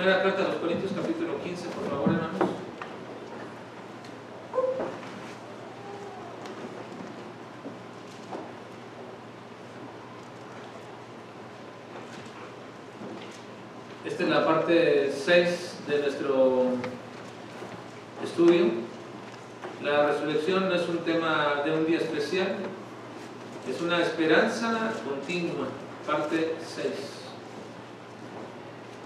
Primera carta a los Corintios, capítulo 15, por favor, hermanos. Esta es la parte 6 de nuestro estudio. La resurrección no es un tema de un día especial, es una esperanza continua, parte 6.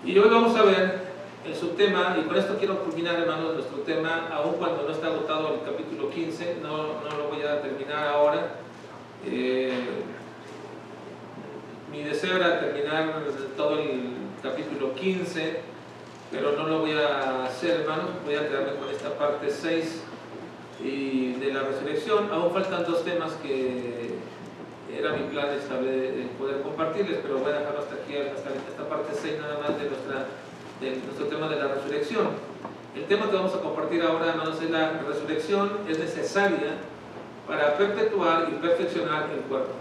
Y hoy vamos a ver el subtema, y con esto quiero culminar, hermanos, nuestro tema, aun cuando no está agotado el capítulo 15, no, no lo voy a terminar ahora. Eh, mi deseo era terminar todo el capítulo 15, pero no lo voy a hacer, hermanos, voy a quedarme con esta parte 6 y de la resurrección. Aún faltan dos temas que era mi plan de poder compartirles, pero voy a dejarlo hasta aquí, hasta esta parte 6 nada más de, nuestra, de nuestro tema de la resurrección. El tema que vamos a compartir ahora, hermanos, es la resurrección es necesaria para perpetuar y perfeccionar el cuerpo.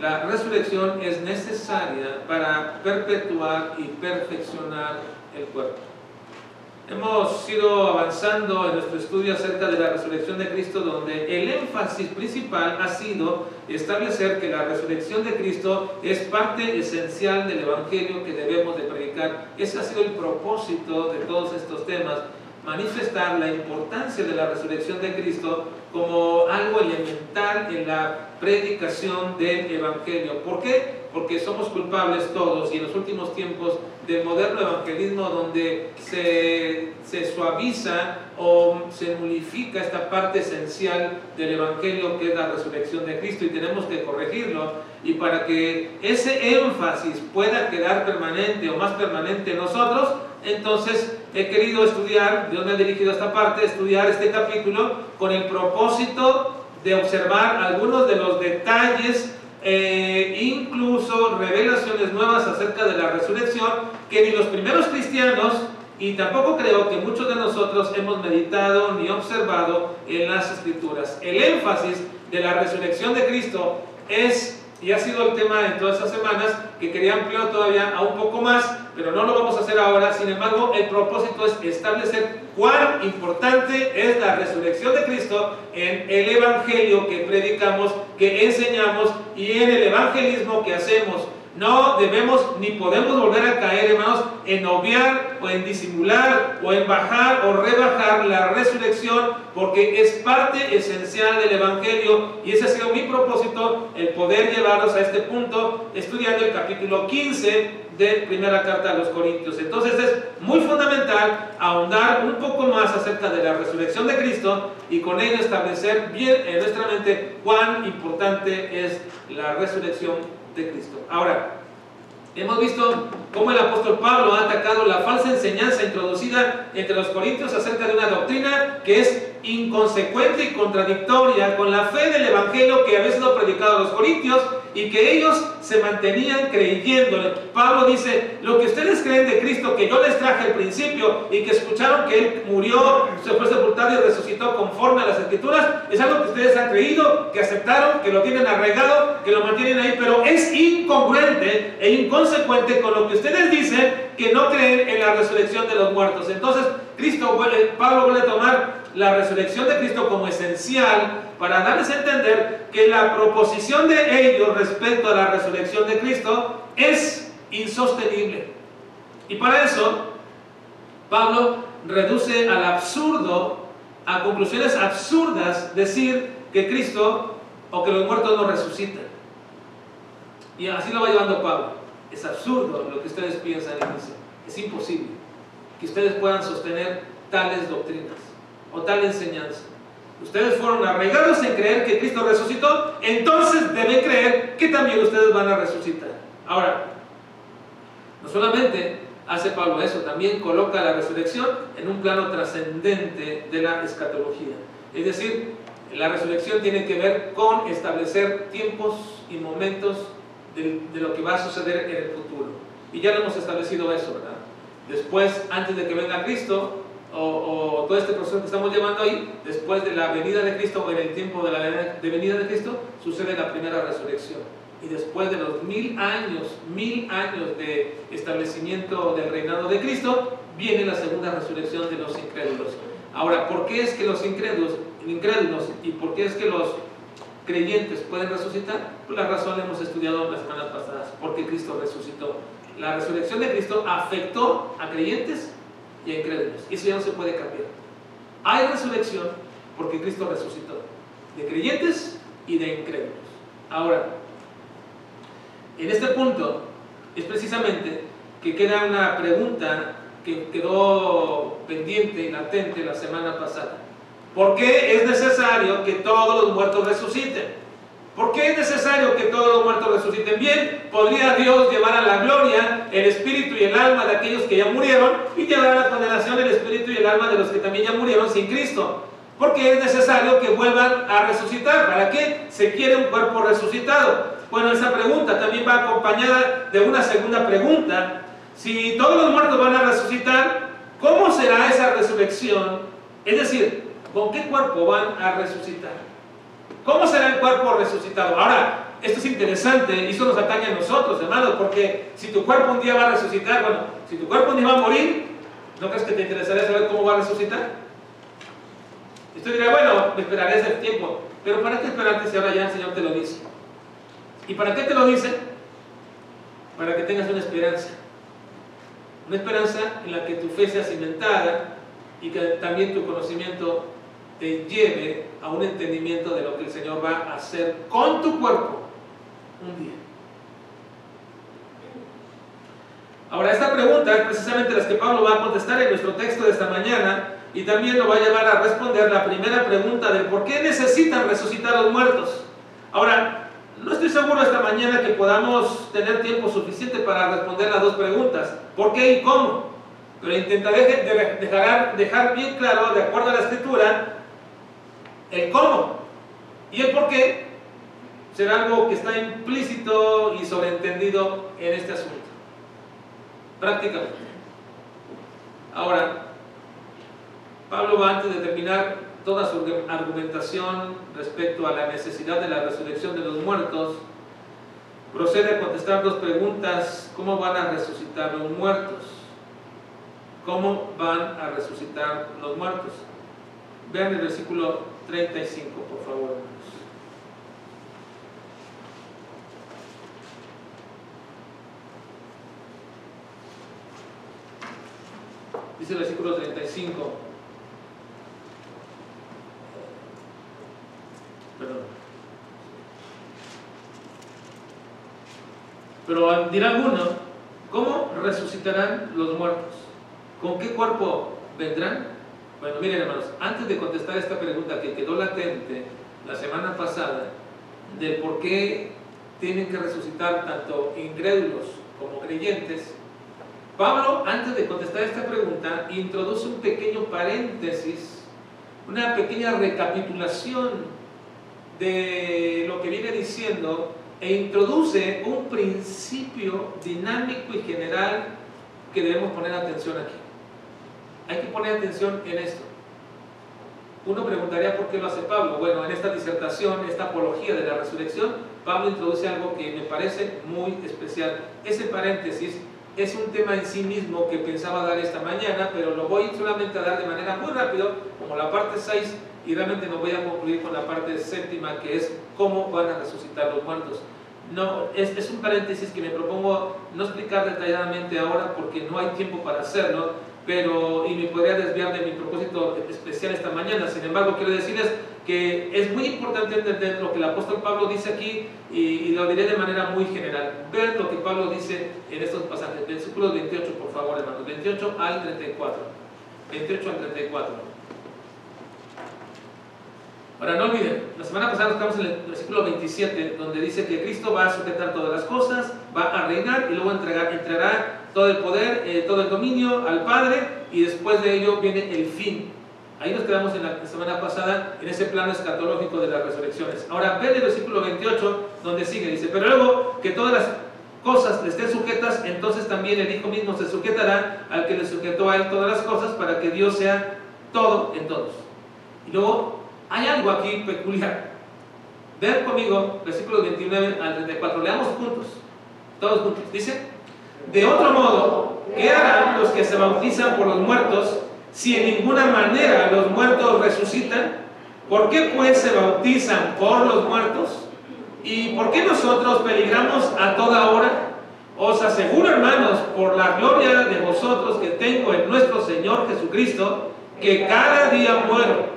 La resurrección es necesaria para perpetuar y perfeccionar el cuerpo. Hemos ido avanzando en nuestro estudio acerca de la resurrección de Cristo, donde el énfasis principal ha sido establecer que la resurrección de Cristo es parte esencial del Evangelio que debemos de predicar. Ese ha sido el propósito de todos estos temas, manifestar la importancia de la resurrección de Cristo como algo elemental en la predicación del Evangelio. ¿Por qué? Porque somos culpables todos y en los últimos tiempos del moderno evangelismo donde se, se, suaviza o se nulifica esta parte esencial del Evangelio que es la resurrección de Cristo y tenemos que corregirlo y para que ese énfasis pueda quedar permanente o más permanente en nosotros, entonces he querido estudiar, Dios me ha dirigido a esta parte, estudiar este capítulo con el propósito de observar algunos de los detalles eh, incluso revelaciones nuevas acerca de la resurrección que ni los primeros cristianos y tampoco creo que muchos de nosotros hemos meditado ni observado en las escrituras. El énfasis de la resurrección de Cristo es, y ha sido el tema en todas estas semanas, que quería ampliar todavía a un poco más, pero no lo vamos a hacer ahora. Sin embargo, el propósito es establecer cuán importante es la resurrección de Cristo en el Evangelio que predicamos, que enseñamos y en el evangelismo que hacemos. No debemos ni podemos volver a caer, hermanos, en obviar o en disimular o en bajar o rebajar la resurrección, porque es parte esencial del Evangelio y ese ha sido mi propósito, el poder llevarlos a este punto, estudiando el capítulo 15 de primera carta a los Corintios. Entonces es muy fundamental ahondar un poco más acerca de la resurrección de Cristo y con ello establecer bien en nuestra mente cuán importante es la resurrección de Cristo. Ahora, hemos visto cómo el apóstol Pablo ha atacado la falsa enseñanza introducida entre los corintios acerca de una doctrina que es inconsecuente y contradictoria con la fe del Evangelio que había sido predicado a los corintios y que ellos se mantenían creyéndole. Pablo dice, lo que ustedes creen de Cristo, que yo les traje al principio y que escucharon que Él murió, se fue sepultado y resucitó conforme a las escrituras, es algo que ustedes han creído, que aceptaron, que lo tienen arraigado, que lo mantienen ahí, pero es incongruente e inconsecuente con lo que ustedes dicen que no creen en la resurrección de los muertos. Entonces, Cristo, Pablo vuelve a tomar la resurrección de Cristo como esencial para darles a entender que la proposición de ellos respecto a la resurrección de Cristo es insostenible. Y para eso, Pablo reduce al absurdo, a conclusiones absurdas, decir que Cristo o que los muertos no resucitan. Y así lo va llevando Pablo. Es absurdo lo que ustedes piensan. Es imposible que ustedes puedan sostener tales doctrinas o tal enseñanza. Ustedes fueron arraigados en creer que Cristo resucitó, entonces deben creer que también ustedes van a resucitar. Ahora, no solamente hace Pablo eso, también coloca la resurrección en un plano trascendente de la escatología. Es decir, la resurrección tiene que ver con establecer tiempos y momentos de, de lo que va a suceder en el futuro. Y ya lo hemos establecido eso, ¿verdad? Después, antes de que venga Cristo, o, todo este proceso que estamos llevando ahí, después de la venida de Cristo o en el tiempo de la de venida de Cristo, sucede la primera resurrección. y después de los mil años, mil años de establecimiento del reinado de Cristo, viene la segunda resurrección de los incrédulos. Ahora, ¿por qué es que los incrédulos, incrédulos y por qué es que los creyentes pueden resucitar? Pues la razón la hemos estudiado las semanas pasadas, porque Cristo resucitó. La resurrección de Cristo afectó a creyentes y incrédulos. Eso ya no se puede cambiar. Hay resurrección porque Cristo resucitó, de creyentes y de incrédulos. Ahora, en este punto es precisamente que queda una pregunta que quedó pendiente y latente la semana pasada. ¿Por qué es necesario que todos los muertos resuciten? ¿Por qué es necesario que todos los muertos resuciten? Bien, podría Dios llevar a la gloria el espíritu y el alma de aquellos que ya murieron y llevar a la condenación el espíritu y el alma de los que también ya murieron sin Cristo. Porque es necesario que vuelvan a resucitar. ¿Para qué se quiere un cuerpo resucitado? Bueno, esa pregunta también va acompañada de una segunda pregunta. Si todos los muertos van a resucitar, ¿cómo será esa resurrección? Es decir, ¿con qué cuerpo van a resucitar? ¿Cómo será el cuerpo resucitado? Ahora, esto es interesante y eso nos atañe a nosotros, hermanos, porque si tu cuerpo un día va a resucitar, bueno, si tu cuerpo un día va a morir, ¿no crees que te interesaría saber cómo va a resucitar? Y tú dirás, bueno, me esperaré ese tiempo, pero ¿para qué esperarte si ahora ya el Señor te lo dice? ¿Y para qué te lo dice? Para que tengas una esperanza. Una esperanza en la que tu fe sea cimentada y que también tu conocimiento te lleve a un entendimiento de lo que el Señor va a hacer con tu cuerpo un día. Ahora, esta pregunta es precisamente la que Pablo va a contestar en nuestro texto de esta mañana y también lo va a llevar a responder la primera pregunta de por qué necesitan resucitar los muertos. Ahora, no estoy seguro esta mañana que podamos tener tiempo suficiente para responder las dos preguntas, ¿por qué y cómo? Pero intentaré dejar, dejar bien claro, de acuerdo a la escritura, el cómo y el por qué será algo que está implícito y sobreentendido en este asunto. Prácticamente. Ahora, Pablo va antes de terminar toda su argumentación respecto a la necesidad de la resurrección de los muertos, procede a contestar dos preguntas. ¿Cómo van a resucitar los muertos? ¿Cómo van a resucitar los muertos? Vean el versículo 35, por favor. Dice el versículo 35. Perdón. Pero dirá alguno, ¿cómo resucitarán los muertos? ¿Con qué cuerpo vendrán? Bueno, miren hermanos, antes de contestar esta pregunta que quedó latente la semana pasada, del por qué tienen que resucitar tanto incrédulos como creyentes, Pablo, antes de contestar esta pregunta, introduce un pequeño paréntesis, una pequeña recapitulación de lo que viene diciendo e introduce un principio dinámico y general que debemos poner atención aquí. Hay que poner atención en esto. Uno preguntaría por qué lo hace Pablo. Bueno, en esta disertación, esta apología de la resurrección, Pablo introduce algo que me parece muy especial. Ese paréntesis es un tema en sí mismo que pensaba dar esta mañana, pero lo voy solamente a dar de manera muy rápido, como la parte 6, y realmente no voy a concluir con la parte séptima, que es cómo van a resucitar los muertos. No, es, es un paréntesis que me propongo no explicar detalladamente ahora porque no hay tiempo para hacerlo, pero, y me podría desviar de mi propósito especial esta mañana. Sin embargo, quiero decirles que es muy importante entender lo que el apóstol Pablo dice aquí y, lo diré de manera muy general. Ver lo que Pablo dice en estos pasajes. Versículos 28, por favor, hermanos. 28 al 34. 28 al 34. Ahora, no olviden, la semana pasada estamos en el versículo 27, donde dice que Cristo va a sujetar todas las cosas, va a reinar y luego entregar, entregará todo el poder, eh, todo el dominio al Padre y después de ello viene el fin. Ahí nos quedamos en la semana pasada en ese plano escatológico de las resurrecciones. Ahora, ve el versículo 28 donde sigue, dice, pero luego que todas las cosas le estén sujetas, entonces también el Hijo mismo se sujetará al que le sujetó a él todas las cosas para que Dios sea todo en todos. Y luego hay algo aquí peculiar. Vean conmigo, versículos 29 al 34. Leamos juntos. Todos juntos. Dice, de otro modo, ¿qué harán los que se bautizan por los muertos si en ninguna manera los muertos resucitan? ¿Por qué pues se bautizan por los muertos? ¿Y por qué nosotros peligramos a toda hora? Os aseguro, hermanos, por la gloria de vosotros que tengo en nuestro Señor Jesucristo, que cada día muero.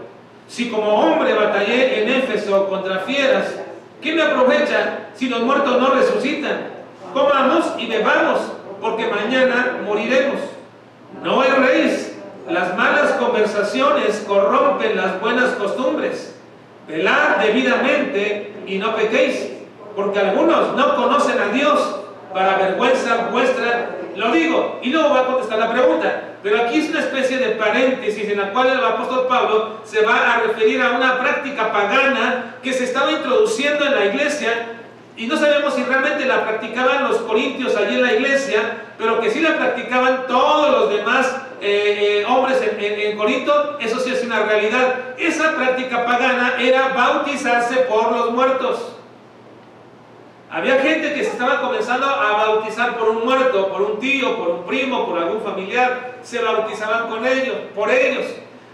Si como hombre batallé en Éfeso contra fieras, ¿qué me aprovecha si los muertos no resucitan? Comamos y bebamos, porque mañana moriremos. No erréis, las malas conversaciones corrompen las buenas costumbres. Velad debidamente y no pequéis, porque algunos no conocen a Dios. Para vergüenza vuestra lo digo. Y luego va a contestar la pregunta. Pero aquí es una especie de paréntesis en la cual el apóstol Pablo se va a referir a una práctica pagana que se estaba introduciendo en la iglesia y no sabemos si realmente la practicaban los corintios allí en la iglesia, pero que sí la practicaban todos los demás eh, eh, hombres en, en, Corinto, eso sí es una realidad. Esa práctica pagana era bautizarse por los muertos. Había gente que se estaba comenzando a bautizar por un muerto, por un tío, por un primo, por algún familiar. Se bautizaban con ellos, por ellos.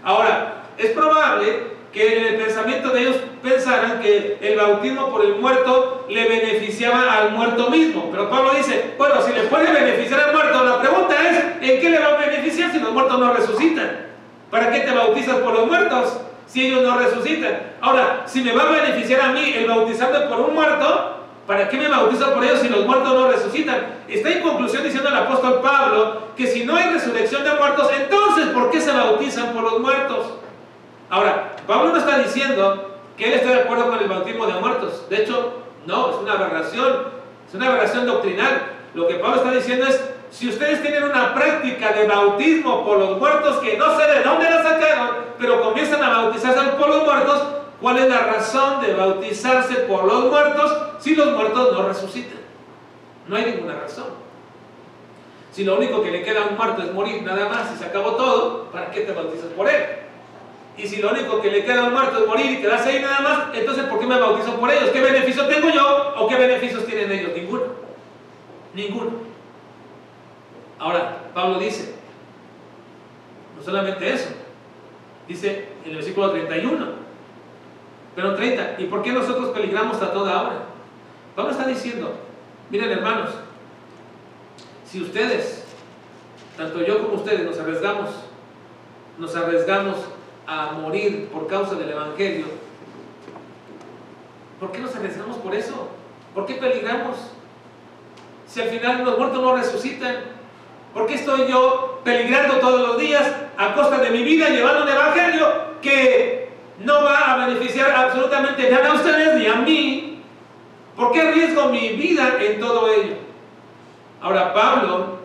Ahora, es probable que en el pensamiento de ellos pensaran que el bautismo por el muerto le beneficiaba al muerto mismo. Pero Pablo dice, bueno, si le puede beneficiar al muerto, la pregunta es, ¿en qué le va a beneficiar si los muertos no resucitan? ¿Para qué te bautizas por los muertos si ellos no resucitan? Ahora, si me va a beneficiar a mí el bautizarme por un muerto, ¿para qué me bautizo por ellos si los muertos no resucitan? Está en conclusión diciendo el apóstol Pablo que si no hay resurrección de muertos, entonces ¿por qué se bautizan por los muertos? Ahora, Pablo no está diciendo que él está de acuerdo con el bautismo de muertos. De hecho, no, es una aberración, es una aberración doctrinal. Lo que Pablo está diciendo es, si ustedes tienen una práctica de bautismo por los muertos que no sé de dónde la sacaron, pero comienzan a bautizarse por los muertos, ¿cuál es la razón de bautizarse por los muertos si los muertos no resucitan? No hay ninguna razón. Si lo único que le queda a un muerto es morir nada más y se acabó todo, ¿para qué te bautizas por él? Y si lo único que le queda a un muerto es morir y quedarse ahí nada más, entonces ¿por qué me bautizo por ellos? ¿Qué beneficio tengo yo o qué beneficios tienen ellos? Ninguno. Ninguno. Ahora, Pablo dice, no solamente eso, dice en el versículo 31, pero 30, ¿y por qué nosotros peligramos a toda hora? Pablo está diciendo, miren hermanos, si ustedes, tanto yo como ustedes, nos arriesgamos, nos arriesgamos a morir por causa del Evangelio, ¿por qué nos arriesgamos por eso? ¿Por qué peligramos? Si al final los muertos no resucitan, ¿por qué estoy yo peligrando todos los días a costa de mi vida llevando un Evangelio que no va a beneficiar absolutamente nada a ustedes ni a mí? ¿Por qué arriesgo mi vida en todo ello? Ahora Pablo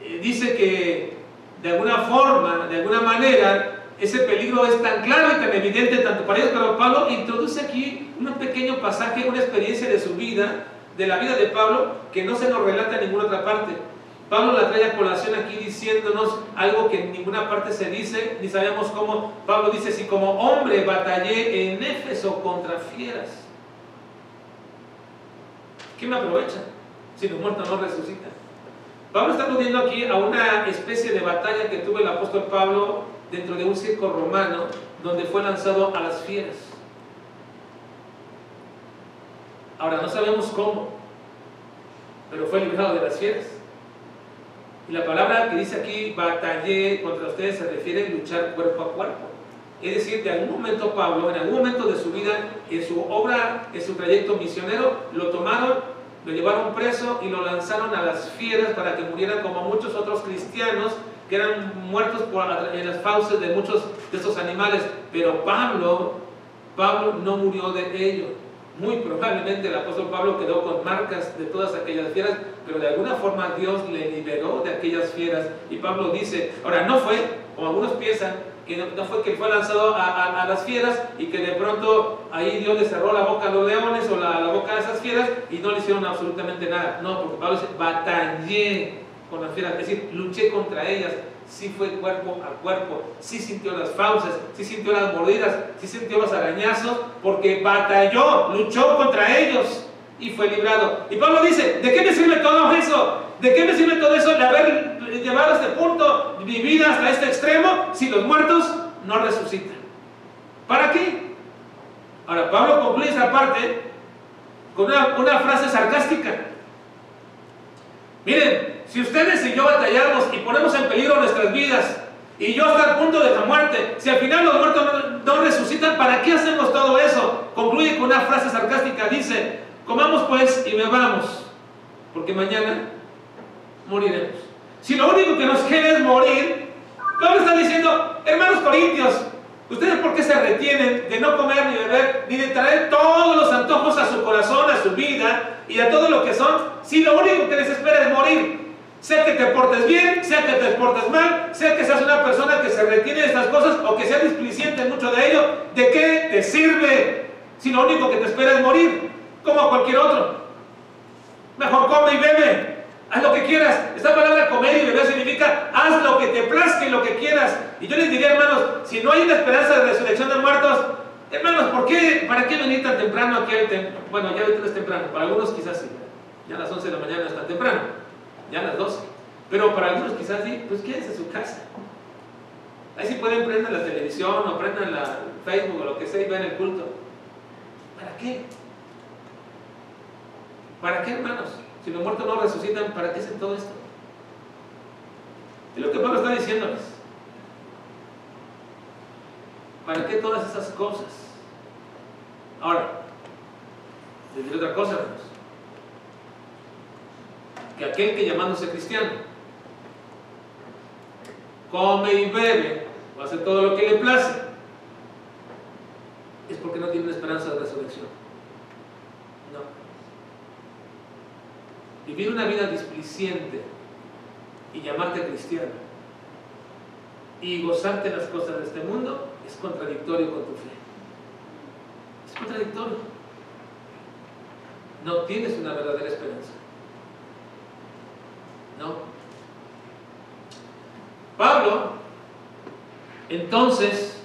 eh, dice que de alguna forma, de alguna manera, ese peligro es tan claro y tan evidente tanto para ellos, pero Pablo introduce aquí un pequeño pasaje, una experiencia de su vida, de la vida de Pablo, que no se nos relata en ninguna otra parte. Pablo la trae a colación aquí diciéndonos algo que en ninguna parte se dice, ni sabemos cómo. Pablo dice, si como hombre batallé en Éfeso contra fieras, ¿qué me aprovecha si los muertos no resucitan? Pablo está aludiendo aquí a una especie de batalla que tuvo el apóstol Pablo dentro de un circo romano donde fue lanzado a las fieras. Ahora no sabemos cómo, pero fue liberado de las fieras. Y la palabra que dice aquí, batallé contra ustedes, se refiere a luchar cuerpo a cuerpo. Es decir, de algún momento Pablo, en algún momento de su vida, en su obra, en su trayecto misionero, lo tomaron, lo llevaron preso y lo lanzaron a las fieras para que murieran como muchos otros cristianos que eran muertos por, en las fauces de muchos de estos animales, pero Pablo, Pablo no murió de ello. Muy probablemente el apóstol Pablo quedó con marcas de todas aquellas fieras, pero de alguna forma Dios le liberó de aquellas fieras. Y Pablo dice, ahora no fue, como algunos piensan, que no, fue que fue lanzado a, las fieras y que de pronto ahí Dios le cerró la boca a los leones o la, la boca a esas fieras y no le hicieron absolutamente nada. No, porque Pablo dice, batallé con las fieras, es decir, luché contra ellas. sí fue cuerpo a cuerpo, sí sintió las fauces, sí sintió las mordidas, sí sintió los arañazos, porque batalló, luchó contra ellos y fue librado. Y Pablo dice, ¿de qué me sirve todo eso? ¿De qué me sirve todo eso de haber llevado a este punto, vivir hasta este extremo, si los muertos no resucitan? ¿Para qué? Ahora, Pablo concluye esa parte con una, una frase sarcástica. Miren, si ustedes y yo batallamos y ponemos en peligro nuestras vidas, y yo hasta el punto de la muerte, si al final los muertos no, resucitan, ¿para qué hacemos todo eso? Concluye con una frase sarcástica, dice, comamos pues y bebamos, porque mañana moriremos. Si lo único que nos queda es morir, Pablo está diciendo, hermanos corintios, ¿ustedes por qué se retienen de no comer ni beber, ni de traer todos los antojos a su corazón, a su vida y a todo lo que son, si lo único que les espera es morir? Sea que te portes bien, sea que te portes mal, sea que seas una persona que se retiene de estas cosas o que sea displicente en mucho de ello, ¿de qué te sirve? Si lo único que te espera es morir, como cualquier otro. Mejor come y bebe, haz lo que quieras. Esta palabra comer y beber significa haz lo que te plazca y lo que quieras. Y yo les diría, hermanos, si no hay una esperanza de resurrección de muertos, hermanos, ¿por qué, ¿para qué venir tan temprano aquí? Bueno, ya ahorita es temprano, para algunos quizás sí. Ya a las 11 de la mañana está temprano ya a las 12. Pero para algunos quizás sí, pues quédense en su casa. Ahí sí pueden prender la televisión o prendan la Facebook o lo que sea y vean el culto. ¿Para qué? ¿Para qué, hermanos? Si los muertos no resucitan, ¿para qué hacen todo esto? Es lo que Pablo está diciéndoles. ¿Para qué todas esas cosas? Ahora, diré otra cosa, hermanos que aquel que llamándose cristiano come y bebe o hace todo lo que le place, es porque no tiene una esperanza de resurrección. No. Vivir una vida displiciente y llamarte cristiano y gozarte las cosas de este mundo es contradictorio con tu fe. Es contradictorio. No tienes una verdadera esperanza. ¿no? Pablo, entonces,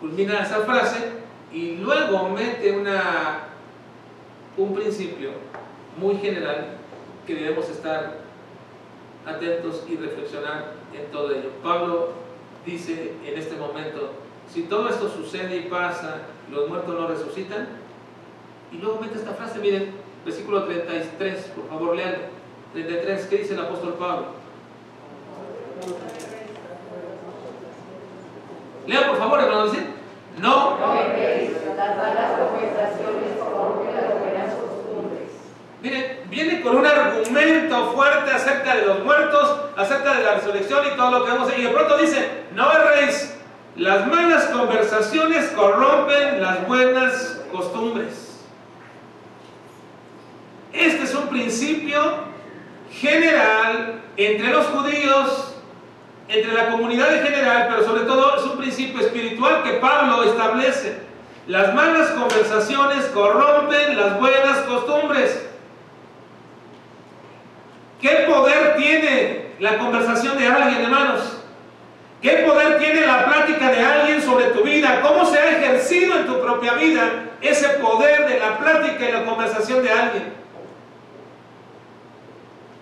culmina esa frase y luego mete una, un principio muy general que debemos estar atentos y reflexionar en todo ello. Pablo dice en este momento, si todo esto sucede y pasa, los muertos no resucitan, y luego mete esta frase, miren, versículo 33, por favor, leanlo. 33, ¿qué dice el apóstol Pablo? Lea por favor, hermano, dice. No. Mire, viene con un argumento fuerte acerca de los muertos, acerca de la resurrección y todo lo que vemos. Y de pronto dice, no erréis, las malas conversaciones corrompen las buenas costumbres. Este es un principio general entre los judíos, entre la comunidad en general, pero sobre todo es un principio espiritual que Pablo establece. Las malas conversaciones corrompen las buenas costumbres. ¿Qué poder tiene la conversación de alguien, hermanos? ¿Qué poder tiene la plática de alguien sobre tu vida? ¿Cómo se ha ejercido en tu propia vida ese poder de la plática y la conversación de alguien?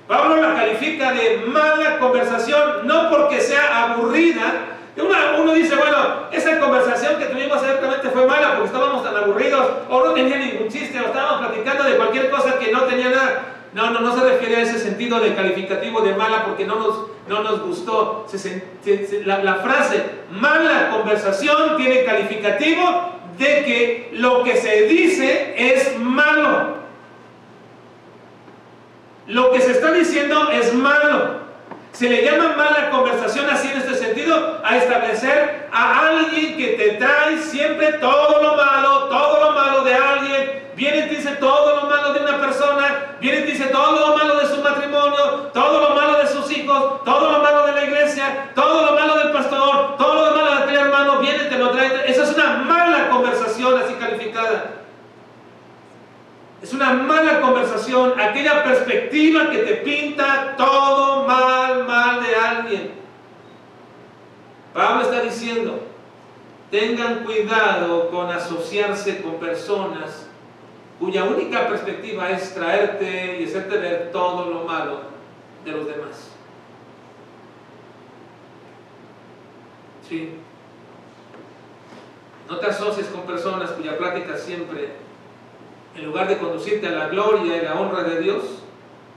Pablo la califica de mala conversación, no porque sea aburrida. Uno, dice, bueno, esa conversación que tuvimos ciertamente fue mala porque estábamos tan aburridos, o no tenía ningún chiste, o estábamos platicando de cualquier cosa que no tenía nada. No, no, no se refiere a ese sentido de calificativo de mala porque no nos, no nos gustó. la, la frase mala conversación tiene calificativo de que lo que se dice es malo. Lo que se está diciendo es malo. Se le llama mala conversación así en este sentido a establecer a alguien que te trae siempre todo lo malo, todo lo malo de alguien. Viene y dice todo lo malo de una persona, viene y dice todo lo malo de su matrimonio, todo lo malo de sus hijos, todo lo malo de la iglesia, todo lo malo del pastor, todo lo malo de aquel hermano, viene y te lo trae. Esa es una mala conversación así calificada. Es una mala conversación, aquella perspectiva que te pinta todo mal, mal de alguien. Pablo está diciendo, tengan cuidado con asociarse con personas cuya única perspectiva es traerte y hacerte ver todo lo malo de los demás. Sí. No te asocies con personas cuya plática siempre, en lugar de conducirte a la gloria y la honra de Dios,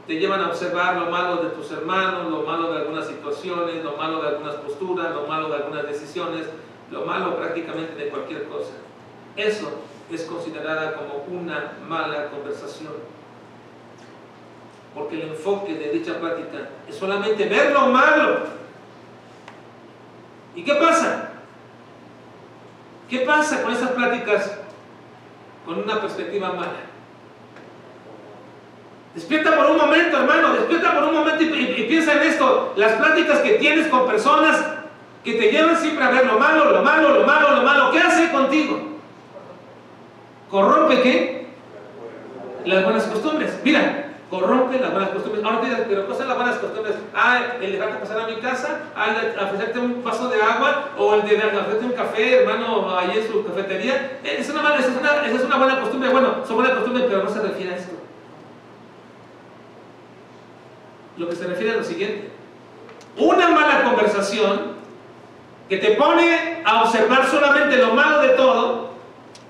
te llevan a observar lo malo de tus hermanos, lo malo de algunas situaciones, lo malo de algunas posturas, lo malo de algunas decisiones, lo malo prácticamente de cualquier cosa. Eso es considerada como una mala conversación. Porque el enfoque de dicha plática es solamente ver lo malo. ¿Y qué pasa? ¿Qué pasa con esas pláticas con una perspectiva mala? Despierta por un momento, hermano, despierta por un momento y, piensa en esto. Las pláticas que tienes con personas que te llevan siempre a ver lo malo, lo malo, lo malo, lo malo, ¿qué hace contigo? ¿Corrompe qué? Las buenas costumbres. Mira, corrompe las buenas costumbres. Ahora te pero ¿cuáles son las buenas costumbres? Ah, el dejarte pasar a mi casa, al ofrecerte un vaso de agua o el de ofrecerte un café, hermano, ahí en su cafetería. Eh, es una, mala, es una, buena costumbre. Bueno, son buenas costumbres, pero no se refiere a esto. Lo que se refiere a lo siguiente. Una mala conversación que te pone a observar solamente lo malo de todo,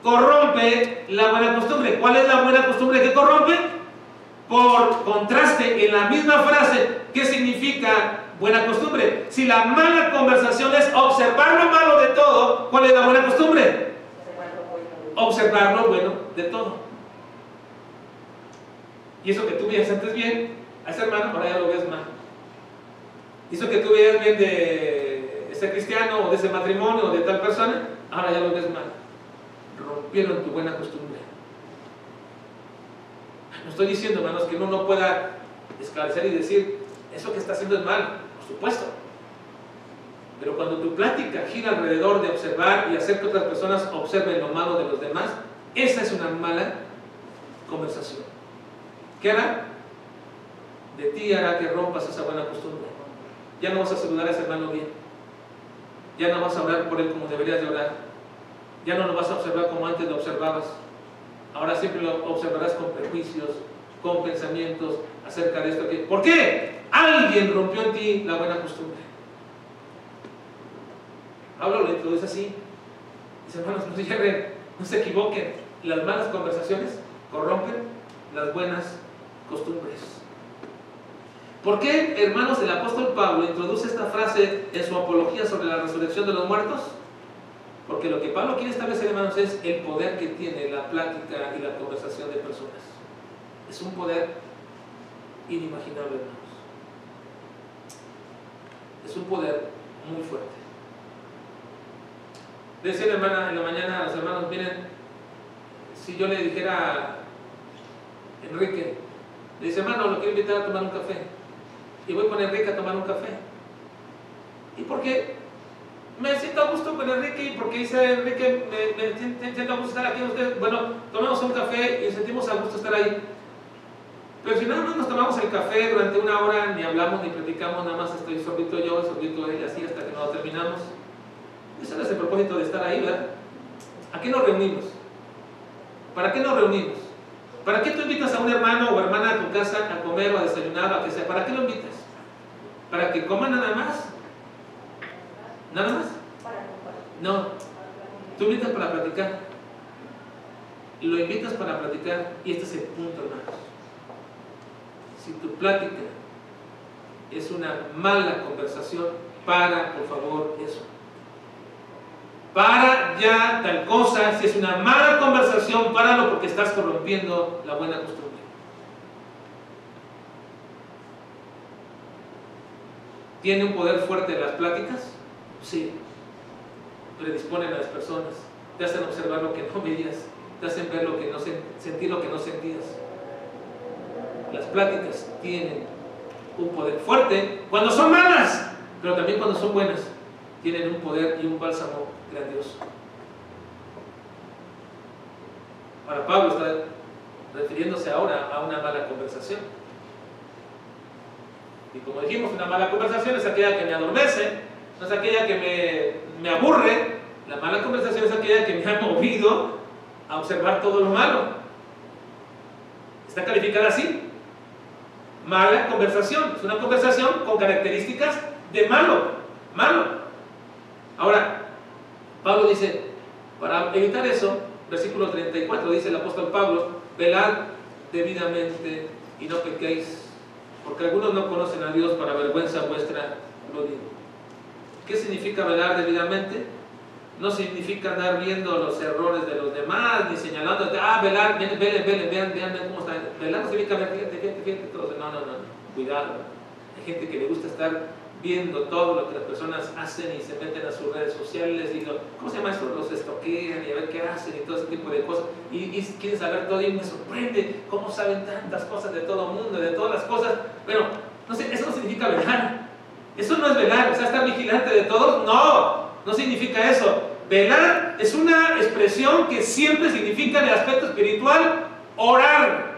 corrompe la buena costumbre. ¿Cuál es la buena costumbre que corrompe? Por contraste, en la misma frase, ¿qué significa buena costumbre? Si la mala conversación es observar lo malo de todo, ¿cuál es la buena costumbre? Observar lo bueno de todo. Y eso que tú veías antes bien, a ese hermano ahora ya lo ves mal. Y eso que tú veías bien de ese cristiano o de ese matrimonio o de tal persona, ahora ya lo ves mal. Rompieron tu buena costumbre. No estoy diciendo, hermanos, que uno no pueda esclarecer y decir, eso que está haciendo es mal, por supuesto. Pero cuando tu plática gira alrededor de observar y hacer que otras personas observen lo malo de los demás, esa es una mala conversación. ¿Qué hará? De ti hará que rompas esa buena costumbre. Ya no vas a saludar a ese hermano bien. Ya no vas a orar por él como deberías de orar. Ya no lo vas a observar como antes lo observabas. Ahora siempre lo observarás con prejuicios, con pensamientos acerca de esto. ¿Por qué? Alguien rompió en ti la buena costumbre. Pablo lo introduce así. Dice, hermanos, no se, no se equivoquen. Las malas conversaciones corrompen las buenas costumbres. ¿Por qué, hermanos, el apóstol Pablo introduce esta frase en su apología sobre la resurrección de los muertos? Porque lo que Pablo quiere establecer, hermanos, es el poder que tiene la plática y la conversación de personas. Es un poder inimaginable, hermanos. Es un poder muy fuerte. Decía la hermana en la mañana a los hermanos, miren, si yo le dijera a Enrique, le dice, hermano, lo quiero invitar a tomar un café. Y voy con Enrique a tomar un café. ¿Y por qué? Me siento a gusto con Enrique y porque dice Enrique, me, siento a gusto estar aquí ustedes. Bueno, tomamos un café y sentimos a gusto estar ahí. Pero si nada más nos tomamos el café durante una hora, ni hablamos ni platicamos, nada más estoy sorbito yo, sorbito él, así hasta que no terminamos. Ese es el propósito de estar ahí, ¿verdad? ¿A qué nos reunimos? ¿Para qué nos reunimos? ¿Para qué tú invitas a un hermano o hermana a tu casa a comer o a desayunar o a que sea? ¿Para qué lo invitas? ¿Para que coma nada más? ¿Nada más? No. Tú invitas para platicar. Lo invitas para platicar y este es el punto, hermanos. Si tu plática es una mala conversación, para, por favor, eso. Para ya tal cosa, si es una mala conversación, páralo porque estás corrompiendo la buena costumbre. ¿Tiene un poder fuerte las pláticas? Sí, predisponen a las personas, te hacen observar lo que no veías, te hacen ver lo que no sentir lo que no sentías. Las pláticas tienen un poder fuerte cuando son malas, pero también cuando son buenas, tienen un poder y un bálsamo grandioso. Ahora Pablo está refiriéndose ahora a una mala conversación. Y como dijimos, una mala conversación es aquella que me adormece, no es aquella que me, me aburre, la mala conversación es aquella que me ha movido a observar todo lo malo. Está calificada así. Mala conversación. Es una conversación con características de malo. Malo. Ahora, Pablo dice, para evitar eso, versículo 34, dice el apóstol Pablo, velad debidamente y no pequéis, porque algunos no conocen a Dios para vergüenza vuestra, lo digo. ¿Qué significa velar debidamente? No significa andar viendo los errores de los demás, ni señalando, ah, velar, ven, ven, ven, vean, vean cómo está. Velar no significa, fíjate, fíjate, fíjate, todo. No, no, no, cuidado. Hay gente que le gusta estar viendo todo lo que las personas hacen y se meten a sus redes sociales y lo, ¿cómo se llama eso? Los estoquean y a ver qué hacen y todo ese tipo de cosas y, y quieren saber todo y me sorprende cómo saben tantas cosas de todo el mundo, de todas las cosas. Bueno, no sé, eso no significa velar. Eso no es velar, o sea, estar vigilante de todo. No, no significa eso. Velar es una expresión que siempre significa en el aspecto espiritual orar.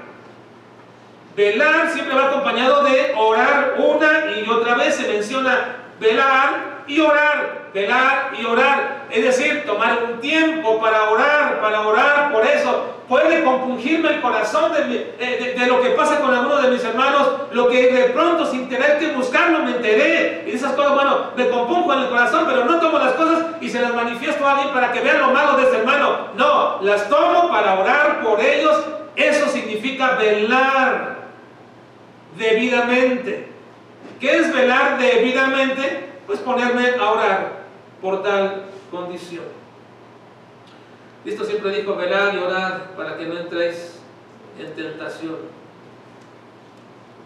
Velar siempre va acompañado de orar una y otra vez. Se menciona velar y orar, velar y orar. Es decir, tomar un tiempo para orar, para orar por eso. Puede compungirme el corazón de, de, lo que pasa con algunos de mis hermanos, lo que de pronto sin tener que buscarlo me enteré. Y esas cosas, bueno, me compungo en el corazón, pero no tomo las cosas y se las manifiesto a alguien para que vean lo malo de ese hermano. No, las tomo para orar por ellos. Eso significa velar debidamente. ¿Qué es velar debidamente? Pues ponerme a orar por tal condición. Cristo siempre dijo, velar y orar para que no entréis en tentación.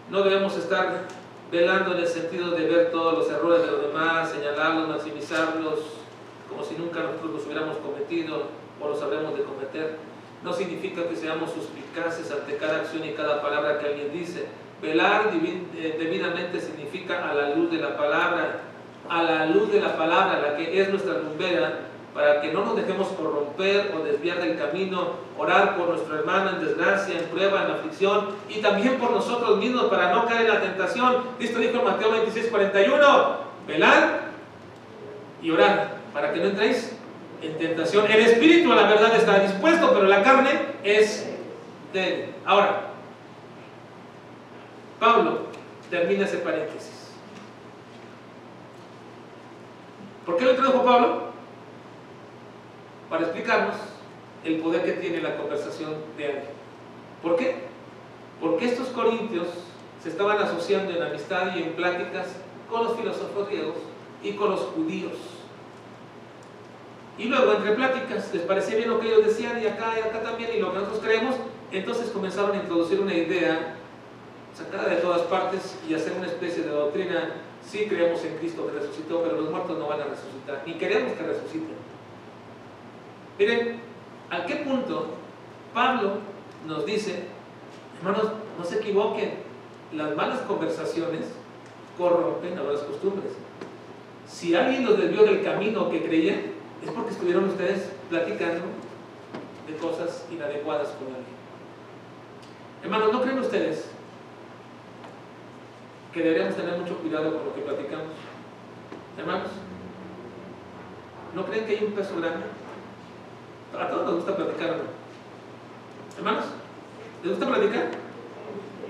No debemos estar velando en el sentido de ver todos los errores de los demás, señalarlos, maximizarlos, como si nunca nosotros los hubiéramos cometido o los habremos de cometer. No significa que seamos suspicaces ante cada acción y cada palabra que alguien dice, Velar eh, debidamente significa a la luz de la palabra, a la luz de la palabra, la que es nuestra lumbera, para que no nos dejemos corromper o desviar del camino, orar por nuestro hermano en desgracia, en prueba, en aflicción, y también por nosotros mismos para no caer en la tentación. Cristo dijo en Mateo 26, 41, velar y orar, para que no entréis en tentación. El espíritu a la verdad está dispuesto, pero la carne es débil. Ahora, Pablo termina ese paréntesis. ¿Por qué lo trajo Pablo? Para explicarnos el poder que tiene la conversación de alguien. ¿Por qué? Porque estos corintios se estaban asociando en amistad y en pláticas con los filósofos griegos y con los judíos. Y luego entre pláticas les parecía bien lo que ellos decían y acá y acá también y lo que nosotros creemos, entonces comenzaron a introducir una idea sacada de todas partes y hacer una especie de doctrina. Sí creemos en Cristo que resucitó, pero los muertos no van a resucitar, ni queremos que resuciten. Miren, ¿a qué punto Pablo nos dice, hermanos, no se equivoquen, las malas conversaciones corrompen a las costumbres. Si alguien los desvió del camino que creían, es porque estuvieron ustedes platicando de cosas inadecuadas con alguien. Hermanos, ¿no creen ustedes que deberíamos tener mucho cuidado con lo que platicamos. Hermanos, ¿no creen que hay un peso grande? A todos nos gusta platicar, ¿no? Hermanos, ¿les gusta platicar?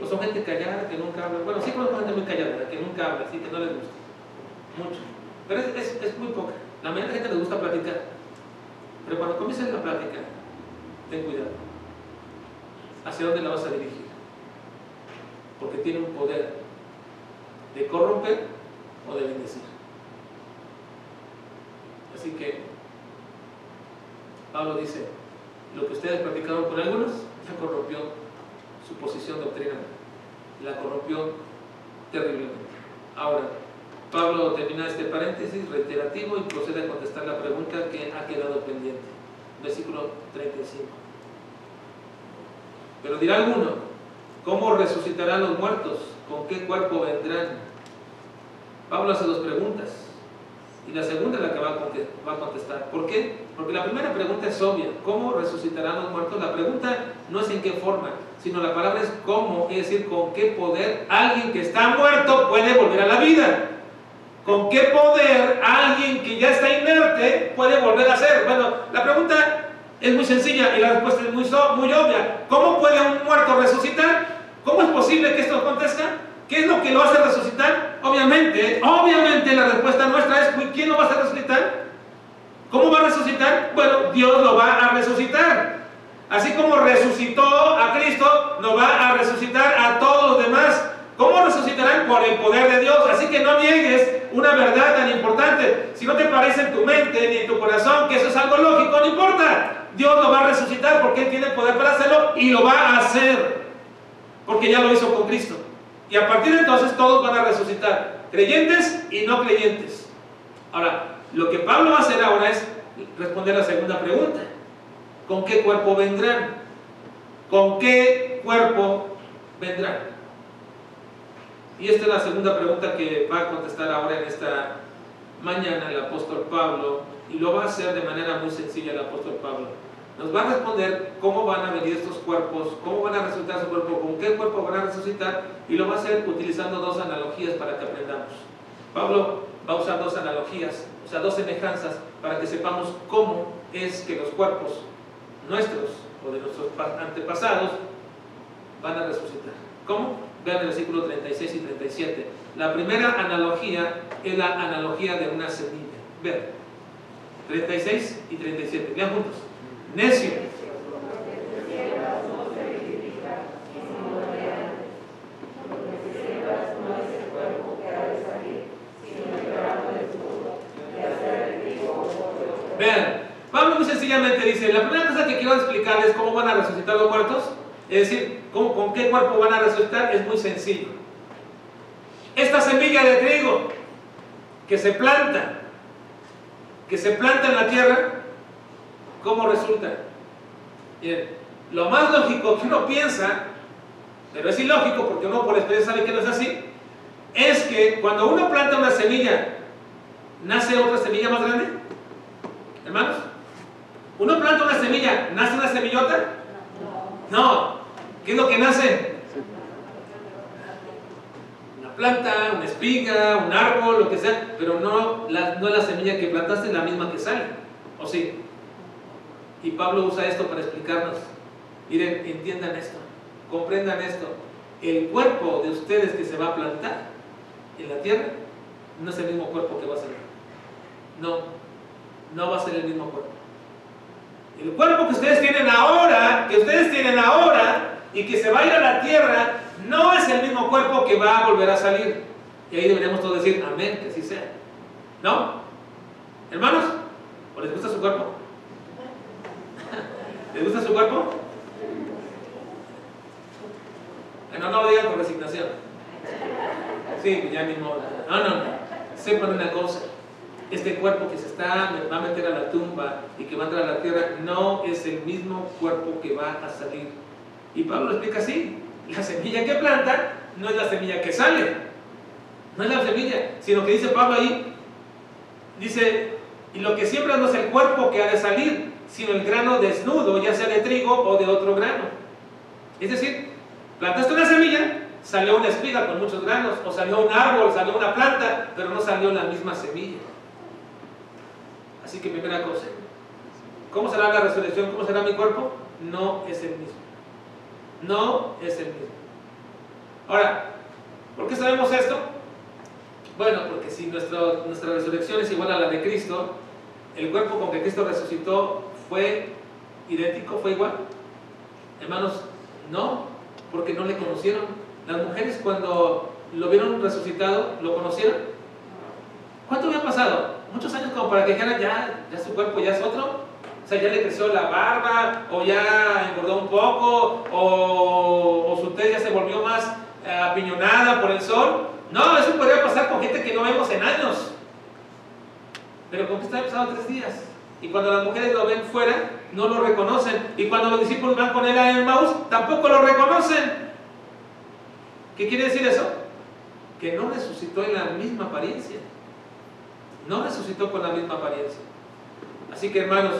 ¿O son gente callada que nunca habla? Bueno, sí conozco gente muy callada, que nunca habla, así que no les gusta. Mucho. Pero es, es, muy poca. La mayoría de gente les gusta platicar. Pero cuando comiences la plática, ten cuidado. ¿Hacia dónde la vas a dirigir? Porque tiene un poder de corromper o de bendecir. Así que Pablo dice, lo que ustedes practicaron con algunos ya corrompió su posición doctrinal, la corrompió terriblemente. Ahora, Pablo termina este paréntesis reiterativo y procede a contestar la pregunta que ha quedado pendiente. Versículo 35. Pero dirá alguno, ¿cómo resucitarán los muertos? ¿Con qué cuerpo vendrán? Pablo hace dos preguntas. Y la segunda es la que va a contestar. ¿Por qué? Porque la primera pregunta es obvia. ¿Cómo resucitarán los muertos? La pregunta no es en qué forma, sino la palabra es cómo, es decir, con qué poder alguien que está muerto puede volver a la vida. ¿Con qué poder alguien que ya está inerte puede volver a ser? Bueno, la pregunta es muy sencilla y la respuesta es muy, muy obvia. ¿Cómo puede un muerto resucitar? ¿Cómo es posible que esto acontezca? ¿Qué es lo que lo hace resucitar? Obviamente, obviamente la respuesta nuestra es, ¿quién lo va a resucitar? ¿Cómo va a resucitar? Bueno, Dios lo va a resucitar. Así como resucitó a Cristo, nos va a resucitar a todos los demás. ¿Cómo resucitarán? Por el poder de Dios. Así que no niegues una verdad tan importante. Si no te parece en tu mente ni en tu corazón que eso es algo lógico, no importa. Dios lo va a resucitar porque Él tiene poder para hacerlo y lo va a hacer. Porque ya lo hizo con Cristo. Y a partir de entonces todos van a resucitar. Creyentes y no creyentes. Ahora, lo que Pablo va a hacer ahora es responder la segunda pregunta. ¿Con qué cuerpo vendrán? ¿Con qué cuerpo vendrán? Y esta es la segunda pregunta que va a contestar ahora en esta mañana el apóstol Pablo, y lo va a hacer de manera muy sencilla el apóstol Pablo. Nos va a responder cómo van a venir estos cuerpos, cómo van a resucitar su cuerpo, con qué cuerpo van a resucitar, y lo va a hacer utilizando dos analogías para que aprendamos. Pablo va a usar dos analogías, o sea, dos semejanzas, para que sepamos cómo es que los cuerpos nuestros o de nuestros antepasados van a resucitar. ¿Cómo? Vean el versículo 36 y 37. La primera analogía es la analogía de una semilla. Vean, 36 y 37. Vean juntos. Necio. Vean, Pablo muy sencillamente dice, la primera cosa que quiero explicarles es cómo van a resucitar los muertos es decir, ¿con qué cuerpo van a resultar? Es muy sencillo. Esta semilla de trigo que se planta, que se planta en la tierra, ¿cómo resulta? Bien, lo más lógico que uno piensa, pero es ilógico porque uno por experiencia sabe que no es así, es que cuando uno planta una semilla, ¿nace otra semilla más grande? Hermanos, uno planta una semilla, ¿nace una semillota? No, ¿Qué es lo que nace? Una planta, una espiga, un árbol, lo que sea, pero no la, no la semilla que plantaste la misma que sale. ¿O sí? Y Pablo usa esto para explicarnos. Miren, entiendan esto, comprendan esto. El cuerpo de ustedes que se va a plantar en la tierra no es el mismo cuerpo que va a ser. No, no va a ser el mismo cuerpo. El cuerpo que ustedes tienen ahora, que ustedes tienen ahora, y que se va a ir a la tierra, no es el mismo cuerpo que va a volver a salir. Y ahí deberíamos todos decir, amén, que así sea. ¿No? Hermanos, ¿o les gusta su cuerpo? ¿Les gusta su cuerpo? No, no lo digan con resignación. Sí, ya mismo. No, no, no. Sepan una cosa. Este cuerpo que se está, va a meter a la tumba y que va a entrar a la tierra, no es el mismo cuerpo que va a salir y Pablo lo explica así. La semilla que planta no es la semilla que sale. No es la semilla, sino que dice Pablo ahí, dice, y lo que siembra no es el cuerpo que ha de salir, sino el grano desnudo, ya sea de trigo o de otro grano. Es decir, plantaste una semilla, salió una espiga con muchos granos, o salió un árbol, salió una planta, pero no salió la misma semilla. Así que primera cosa, ¿cómo será la resurrección? ¿Cómo será mi cuerpo? No es el mismo no es el mismo. Ahora, ¿por qué sabemos esto? Bueno, porque si nuestra resurrección es igual a la de Cristo, el cuerpo con que Cristo resucitó fue idéntico, fue igual. Hermanos, no, porque no le conocieron. Las mujeres cuando lo vieron resucitado, ¿lo conocieron? ¿Cuánto había pasado? Muchos años como para que dijeran, ya, su cuerpo ya es otro. O sea, ya le creció la barba, o ya engordó un poco, o, su tez ya se volvió más eh, apiñonada por el sol. No, eso podría pasar con gente que no vemos en años. Pero con que está pasado tres días. Y cuando las mujeres lo ven fuera, no lo reconocen. Y cuando los discípulos van con él a Emmaus, tampoco lo reconocen. ¿Qué quiere decir eso? Que no resucitó en la misma apariencia. No resucitó con la misma apariencia. Así que hermanos,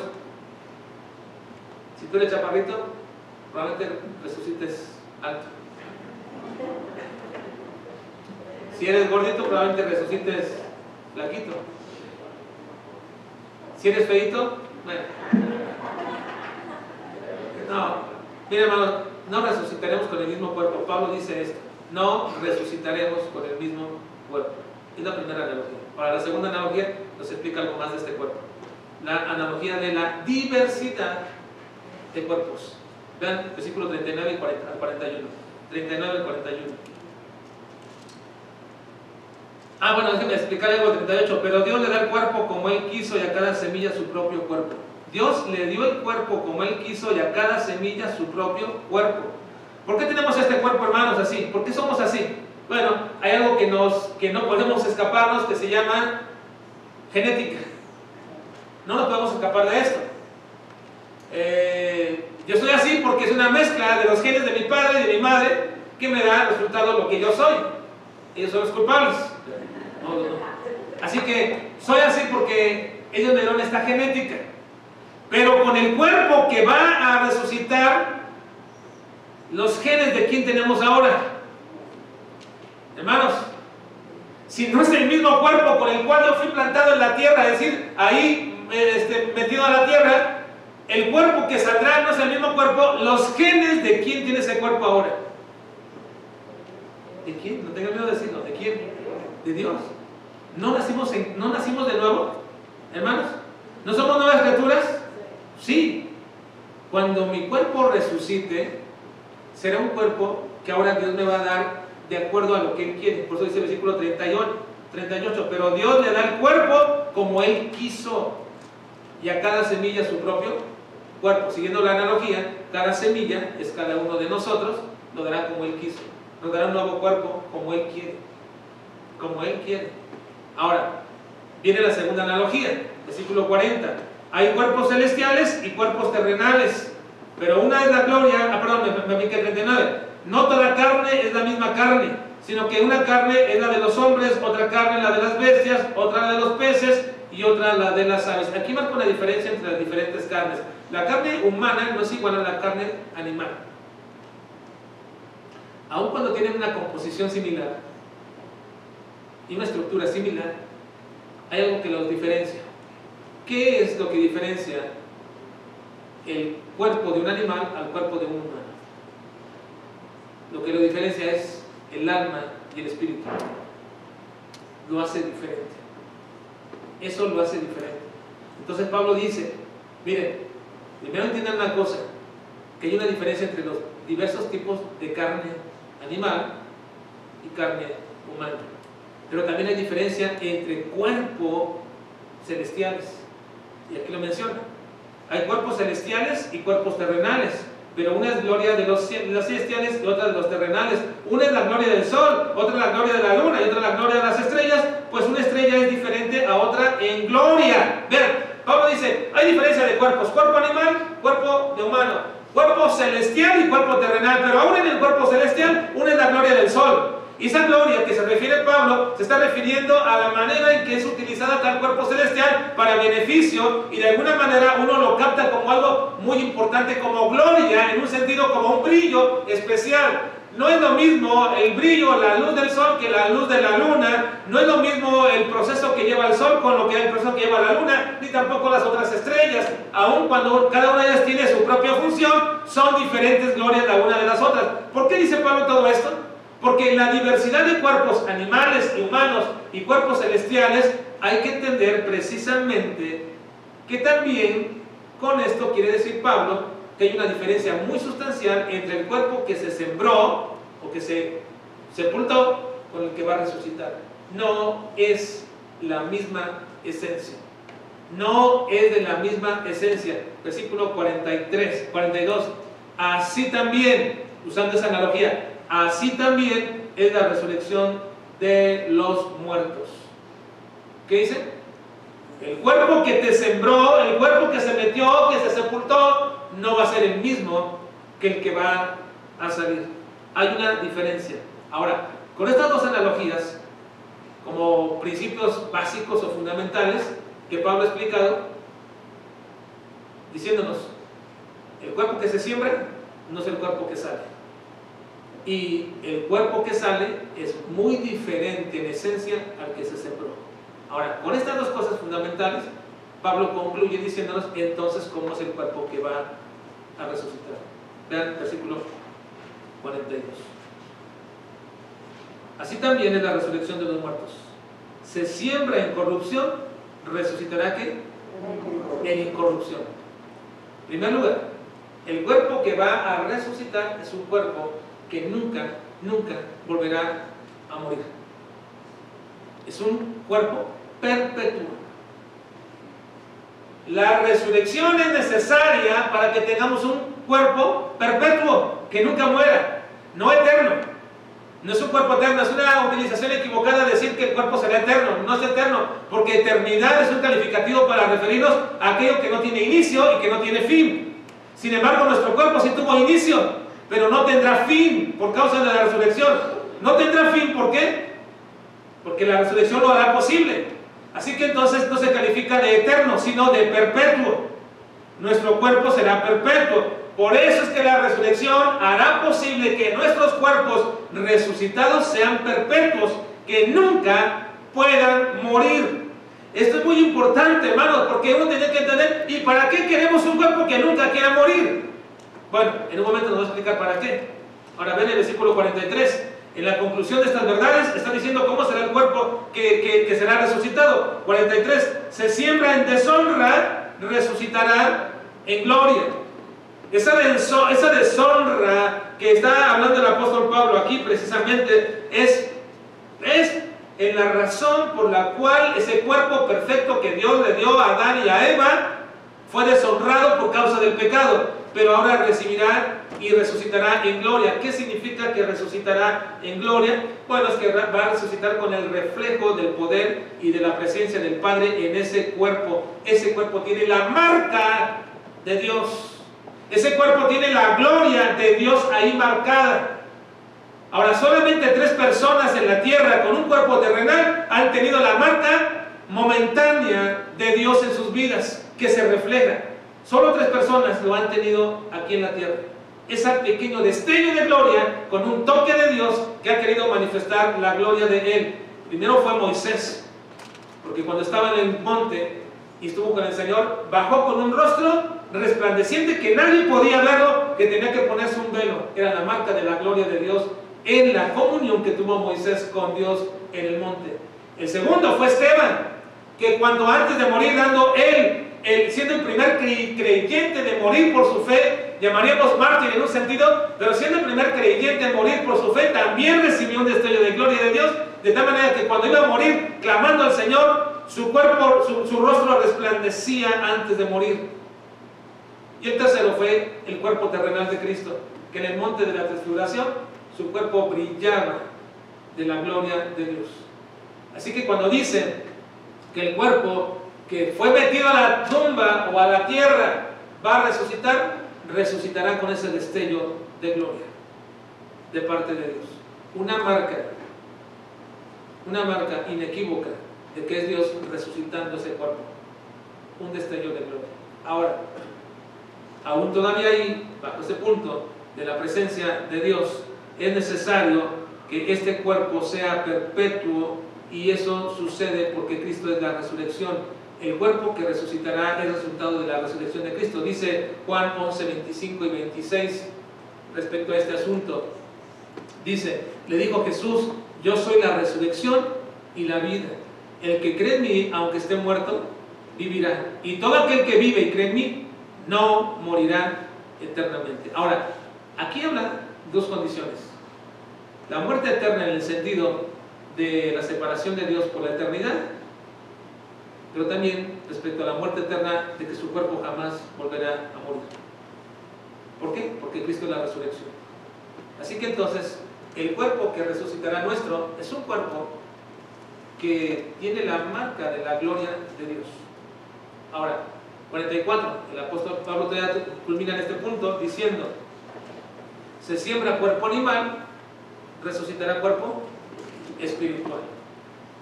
si tú eres chaparrito, probablemente resucites alto. Si eres gordito, probablemente resucites flaquito. Si eres feito, bueno. No, mira hermano, no resucitaremos con el mismo cuerpo. Pablo dice esto, no resucitaremos con el mismo cuerpo. Es la primera analogía. Para la segunda analogía nos explica algo más de este cuerpo. La analogía de la diversidad de cuerpos. Vean versículo 39 al 41. 39 al 41. Ah, bueno, déjenme explicar algo 38. Pero Dios le da el cuerpo como Él quiso y a cada semilla su propio cuerpo. Dios le dio el cuerpo como Él quiso y a cada semilla su propio cuerpo. ¿Por qué tenemos este cuerpo, hermanos, así? ¿Por qué somos así? Bueno, hay algo que, nos, que no podemos escaparnos que se llama genética. No nos podemos escapar de esto. Eh, yo soy así porque es una mezcla de los genes de mi padre y de mi madre que me da el resultado lo que yo soy. Ellos son los culpables. Así que soy así porque ellos me dieron esta genética. Pero con el cuerpo que va a resucitar, los genes de quien tenemos ahora. Hermanos, si no es el mismo cuerpo con el cual yo fui plantado en la tierra, es decir, ahí este, metido a la tierra, el cuerpo que saldrá no es el mismo cuerpo, los genes de quién tiene ese cuerpo ahora. ¿De quién? No tengo miedo de decirlo. ¿De quién? De Dios. ¿No nacimos, ¿No nacimos de nuevo, hermanos? ¿No somos nuevas criaturas? Sí. Cuando mi cuerpo resucite, será un cuerpo que ahora Dios me va a dar de acuerdo a lo que Él quiere. Por eso dice el versículo 38, 38. Pero Dios le da el cuerpo como Él quiso. Y a cada semilla su propio cuerpo. Siguiendo la analogía, cada semilla es cada uno de nosotros, lo dará como Él quiso. Nos dará un nuevo cuerpo como Él quiere. Como Él quiere. Ahora, viene la segunda analogía, versículo 40. Hay cuerpos celestiales y cuerpos terrenales, pero una es la gloria, ah, perdón, me, me, 39. No toda carne es la misma carne, sino que una carne es la de los hombres, otra carne la de las bestias, otra la de los peces y otra la de las aves. Aquí marco una diferencia entre las diferentes carnes. La carne humana no es igual a la carne animal. Aun cuando tienen una composición similar y una estructura similar, hay algo que los diferencia. ¿Qué es lo que diferencia el cuerpo de un animal al cuerpo de un humano? Lo que lo diferencia es el alma y el espíritu. Lo hace diferente. Eso lo hace diferente. Entonces Pablo dice, miren, primero entiendan una cosa, que hay una diferencia entre los diversos tipos de carne animal y carne humana. Pero también hay diferencia entre cuerpos celestiales. Y aquí lo menciona. Hay cuerpos celestiales y cuerpos terrenales. Pero una es gloria de los, celestiales y otra de los terrenales. Una es la gloria del sol, otra es la gloria de la luna y otra la gloria de las estrellas. Pues una estrella es diferente a otra en gloria. Vean, Pablo dice, hay diferencia de cuerpos. Cuerpo animal, cuerpo de humano. Cuerpo celestial y cuerpo terrenal. Pero aún en el cuerpo celestial, una es la gloria del sol. Y esa gloria que se refiere Pablo se está refiriendo a la manera en que es utilizada tal cuerpo celestial para beneficio y de alguna manera uno lo capta como algo muy importante, como gloria, en un sentido como un brillo especial. No es lo mismo el brillo, la luz del sol que la luz de la luna, no es lo mismo el proceso que lleva el sol con lo que el proceso que lleva la luna, ni tampoco las otras estrellas. Aun cuando cada una de ellas tiene su propia función, son diferentes glorias la una de las otras. ¿Por qué dice Pablo todo esto? Porque en la diversidad de cuerpos animales y humanos y cuerpos celestiales hay que entender precisamente que también con esto quiere decir Pablo que hay una diferencia muy sustancial entre el cuerpo que se sembró o que se sepultó con el que va a resucitar. No es la misma esencia. No es de la misma esencia. Versículo 43, 42. Así también, usando esa analogía, así también es la resurrección de los muertos. ¿Qué dice? El cuerpo que te sembró, el cuerpo que se metió, que se sepultó, no va a ser el mismo que el que va a salir. Hay una diferencia. Ahora, con estas dos analogías, como principios básicos o fundamentales que Pablo ha explicado, diciéndonos, el cuerpo que se siembra no es el cuerpo que sale y el cuerpo que sale es muy diferente en esencia al que se sembró. Ahora, con estas dos cosas fundamentales, Pablo concluye diciéndonos entonces cómo es el cuerpo que va a resucitar. Vean versículo 42. Así también es la resurrección de los muertos. Se siembra en corrupción, resucitará qué? En incorrupción. En primer lugar, el cuerpo que va a resucitar es un cuerpo que nunca, nunca volverá a morir. Es un cuerpo perpetuo. La resurrección es necesaria para que tengamos un cuerpo perpetuo, que nunca muera, no eterno. No es un cuerpo eterno, es una utilización equivocada decir que el cuerpo será eterno. No es eterno, porque eternidad es un calificativo para referirnos a aquello que no tiene inicio y que no tiene fin. Sin embargo, nuestro cuerpo sí tuvo inicio, pero no tendrá fin por causa de la resurrección. No tendrá fin, ¿por qué? Porque la resurrección lo hará posible. Así que entonces no se califica de eterno, sino de perpetuo. Nuestro cuerpo será perpetuo. Por eso es que la resurrección hará posible que nuestros cuerpos resucitados sean perpetuos, que nunca puedan morir. Esto es muy importante, hermanos, porque uno tiene que entender, ¿y para qué queremos un cuerpo que nunca quiera morir? Bueno, en un momento nos voy a explicar para qué. Ahora ven el versículo 43. En la conclusión de estas verdades está diciendo cómo será el cuerpo que, será resucitado. 43. Se siembra en deshonra, resucitará en gloria. Esa, esa deshonra que está hablando el apóstol Pablo aquí precisamente es, es en la razón por la cual ese cuerpo perfecto que Dios le dio a Adán y a Eva fue deshonrado por causa del pecado, pero ahora recibirá y resucitará en gloria. ¿Qué significa que resucitará en gloria? Bueno, es que va a resucitar con el reflejo del poder y de la presencia del Padre en ese cuerpo. Ese cuerpo tiene la marca de Dios. Ese cuerpo tiene la gloria de Dios ahí marcada. Ahora, solamente tres personas en la tierra con un cuerpo terrenal han tenido la marca momentánea de Dios en sus vidas, que se refleja. Solo tres personas lo han tenido aquí en la tierra. Ese pequeño destello de gloria con un toque de Dios que ha querido manifestar la gloria de Él. Primero fue Moisés, porque cuando estaba en el monte y estuvo con el Señor, bajó con un rostro resplandeciente que nadie podía verlo, que tenía que ponerse un velo. Era la marca de la gloria de Dios en la comunión que tuvo Moisés con Dios en el monte. El segundo fue Esteban, que cuando antes de morir, dando él, siendo el primer creyente de morir por su fe, llamaríamos mártir en un sentido, pero siendo el primer creyente de morir por su fe, también recibió un destello de gloria de Dios, de tal manera que cuando iba a morir clamando al Señor, su cuerpo, su rostro resplandecía antes de morir. Y el tercero fue el cuerpo terrenal de Cristo, que en el monte de la transfiguración su cuerpo brillaba de la gloria de Dios. Así que cuando dicen que el cuerpo que fue metido a la tumba o a la tierra va a resucitar, resucitará con ese destello de gloria de parte de Dios. Una marca, una marca inequívoca de que es Dios resucitando ese cuerpo. Un destello de gloria. Ahora, aún todavía ahí, bajo ese punto de la presencia de Dios, es necesario que este cuerpo sea perpetuo y eso sucede porque Cristo es la resurrección. El cuerpo que resucitará es resultado de la resurrección de Cristo. Dice Juan 11, 25 y 26 respecto a este asunto. Dice, le dijo Jesús, yo soy la resurrección y la vida. El que cree en mí, aunque esté muerto, vivirá. Y todo aquel que vive y cree en mí, no morirán eternamente. Ahora, aquí habla dos condiciones. La muerte eterna en el sentido de la separación de Dios por la eternidad, pero también respecto a la muerte eterna de que su cuerpo jamás volverá a morir. ¿Por qué? Porque Cristo es la resurrección. Así que entonces, el cuerpo que resucitará nuestro es un cuerpo que tiene la marca de la gloria de Dios. Ahora, 44, el apóstol Pablo culmina en este punto diciendo, se siembra cuerpo animal, resucitará cuerpo espiritual.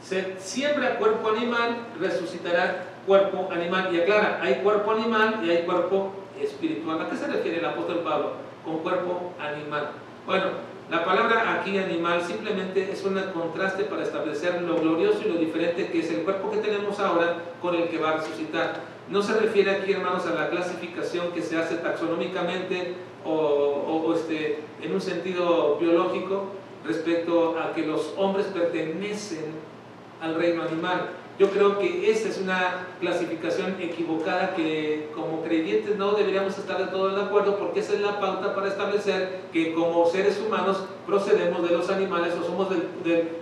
Se siembra cuerpo animal, resucitará cuerpo animal. Y aclara, hay cuerpo animal y hay cuerpo espiritual. ¿A qué se refiere el apóstol Pablo con cuerpo animal? Bueno, La palabra aquí animal simplemente es un contraste para establecer lo glorioso y lo diferente que es el cuerpo que tenemos ahora con el que va a resucitar. No se refiere aquí, hermanos, a la clasificación que se hace taxonómicamente o, este, en un sentido biológico respecto a que los hombres pertenecen al reino animal. Yo creo que esta es una clasificación equivocada que como creyentes no deberíamos estar de todo de acuerdo porque esa es la pauta para establecer que como seres humanos procedemos de los animales o somos del,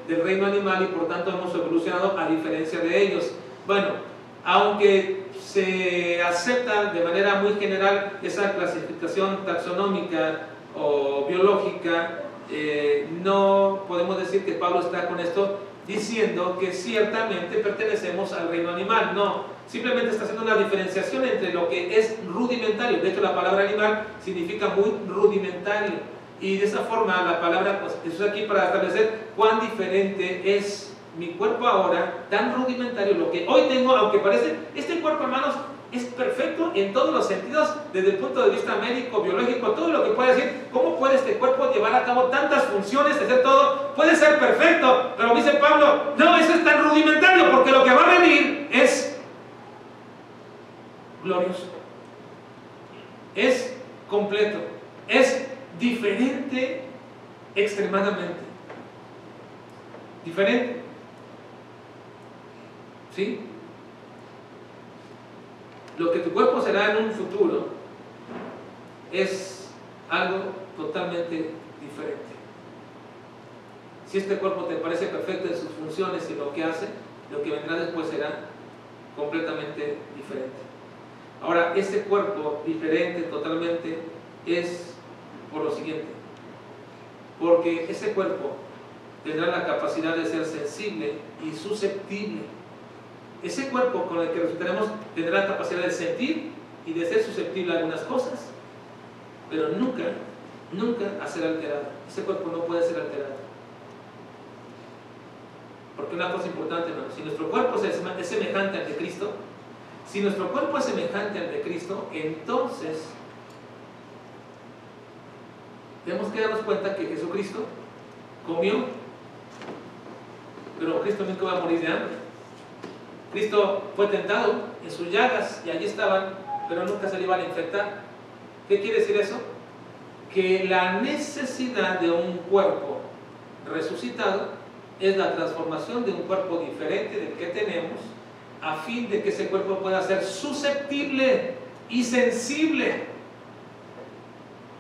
del reino animal y por tanto hemos evolucionado a diferencia de ellos. Bueno, aunque se acepta de manera muy general esa clasificación taxonómica o biológica, eh, no podemos decir que Pablo está con esto diciendo que ciertamente pertenecemos al reino animal. No, simplemente está haciendo una diferenciación entre lo que es rudimentario. De hecho, la palabra animal significa muy rudimentario. Y de esa forma la palabra, pues, eso es aquí para establecer cuán diferente es mi cuerpo ahora, tan rudimentario, lo que hoy tengo, aunque parece, hermanos, es perfecto en todos los sentidos, desde el punto de vista médico, biológico, todo lo que puede decir, ¿cómo puede este cuerpo llevar a cabo tantas funciones, hacer todo? Puede ser perfecto, pero dice Pablo, no, eso es tan rudimentario, porque lo que va a venir es glorioso, es completo, es diferente extremadamente, diferente, ¿sí? Lo que tu cuerpo será en un futuro es algo totalmente diferente. Si este cuerpo te parece perfecto en sus funciones y lo que hace, lo que vendrá después será completamente diferente. Ahora, este cuerpo diferente totalmente es por lo siguiente, porque ese cuerpo tendrá la capacidad de ser sensible y susceptible ese cuerpo con el que resultaremos tendrá la capacidad de sentir y de ser susceptible a algunas cosas, pero nunca, nunca a ser alterado. Ese cuerpo no puede ser alterado. Porque una cosa importante, hermano, si nuestro cuerpo es semejante al de Cristo, si nuestro cuerpo es semejante al de Cristo, entonces tenemos que darnos cuenta que Jesucristo comió, pero Cristo nunca va a morir de hambre. Cristo fue tentado en sus llagas y allí estaban, pero nunca se le iban a infectar. ¿Qué quiere decir eso? Que la necesidad de un cuerpo resucitado es la transformación de un cuerpo diferente del que tenemos a fin de que ese cuerpo pueda ser susceptible y sensible,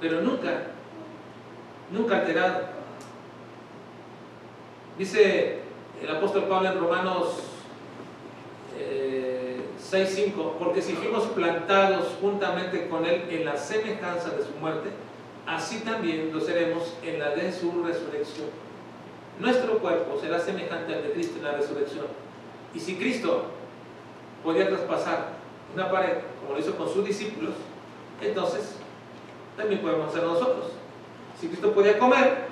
pero nunca, nunca alterado. Dice el apóstol Pablo en Romanos 6.5, porque si fuimos plantados juntamente con Él en la semejanza de su muerte, así también lo seremos en la de su resurrección. Nuestro cuerpo será semejante al de Cristo en la resurrección. Y si Cristo podía traspasar una pared, como lo hizo con sus discípulos, entonces también podemos hacer nosotros. Si Cristo podía comer,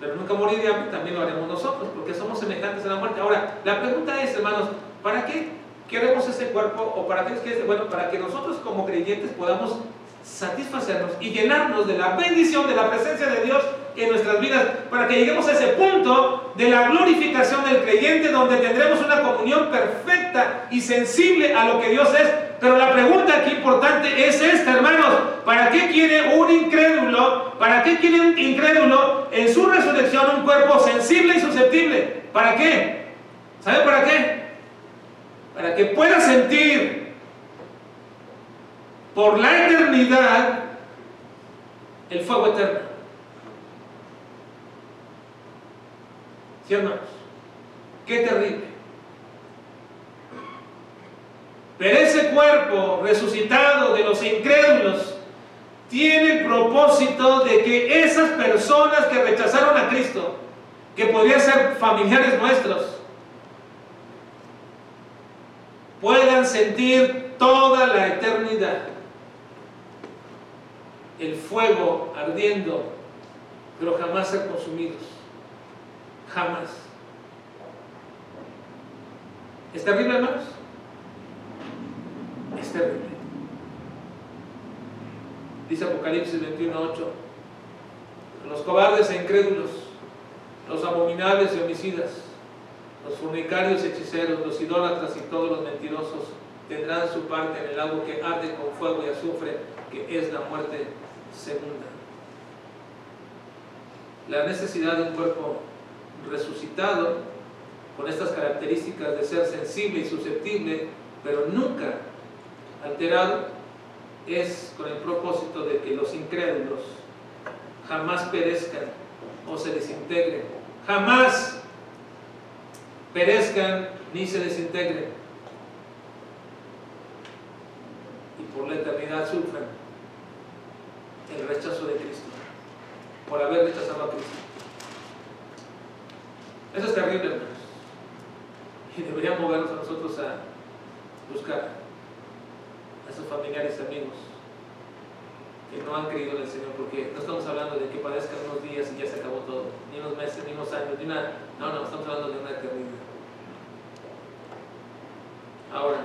pero nunca morir de hambre, también lo haremos nosotros, porque somos semejantes a la muerte. Ahora, la pregunta es, hermanos, ¿para qué queremos ese cuerpo o para qué es bueno, para que nosotros como creyentes podamos satisfacernos y llenarnos de la bendición, de la presencia de Dios en nuestras vidas, para que lleguemos a ese punto de la glorificación del creyente donde tendremos una comunión perfecta y sensible a lo que Dios es. Pero la pregunta aquí importante es esta, hermanos, ¿para qué quiere un incrédulo? ¿Para qué quiere un incrédulo en su resurrección un cuerpo sensible y susceptible? ¿Para qué? ¿Sabe para qué? Para que pueda sentir por la eternidad el fuego eterno. ¿Sí, hermanos? Qué terrible. Pero ese cuerpo resucitado de los incrédulos tiene el propósito de que esas personas que rechazaron a Cristo, que podrían ser familiares nuestros, puedan sentir toda la eternidad el fuego ardiendo, pero jamás ser consumidos. Jamás. ¿Es terrible, hermanos? Es terrible. Dice Apocalipsis 21.8, los cobardes e incrédulos, los abominables y homicidas, los fornicarios hechiceros, los idólatras y todos los mentirosos tendrán su parte en el agua que arde con fuego y azufre, que es la muerte segunda. La necesidad de un cuerpo resucitado, con estas características de ser sensible y susceptible, pero nunca alterado, es con el propósito de que los incrédulos jamás perezcan o se desintegren. Jamás perezcan ni se desintegren. Y por la eternidad sufran el rechazo de Cristo, por haber rechazado a Cristo. Eso es terrible, hermanos. Y debería movernos a nosotros a buscar a esos familiares y amigos que no han creído en el Señor, porque no estamos hablando de que padezcan unos días y ya se acabó todo, ni unos meses, ni unos años, ni nada. No, no, estamos hablando de una eternidad. Ahora,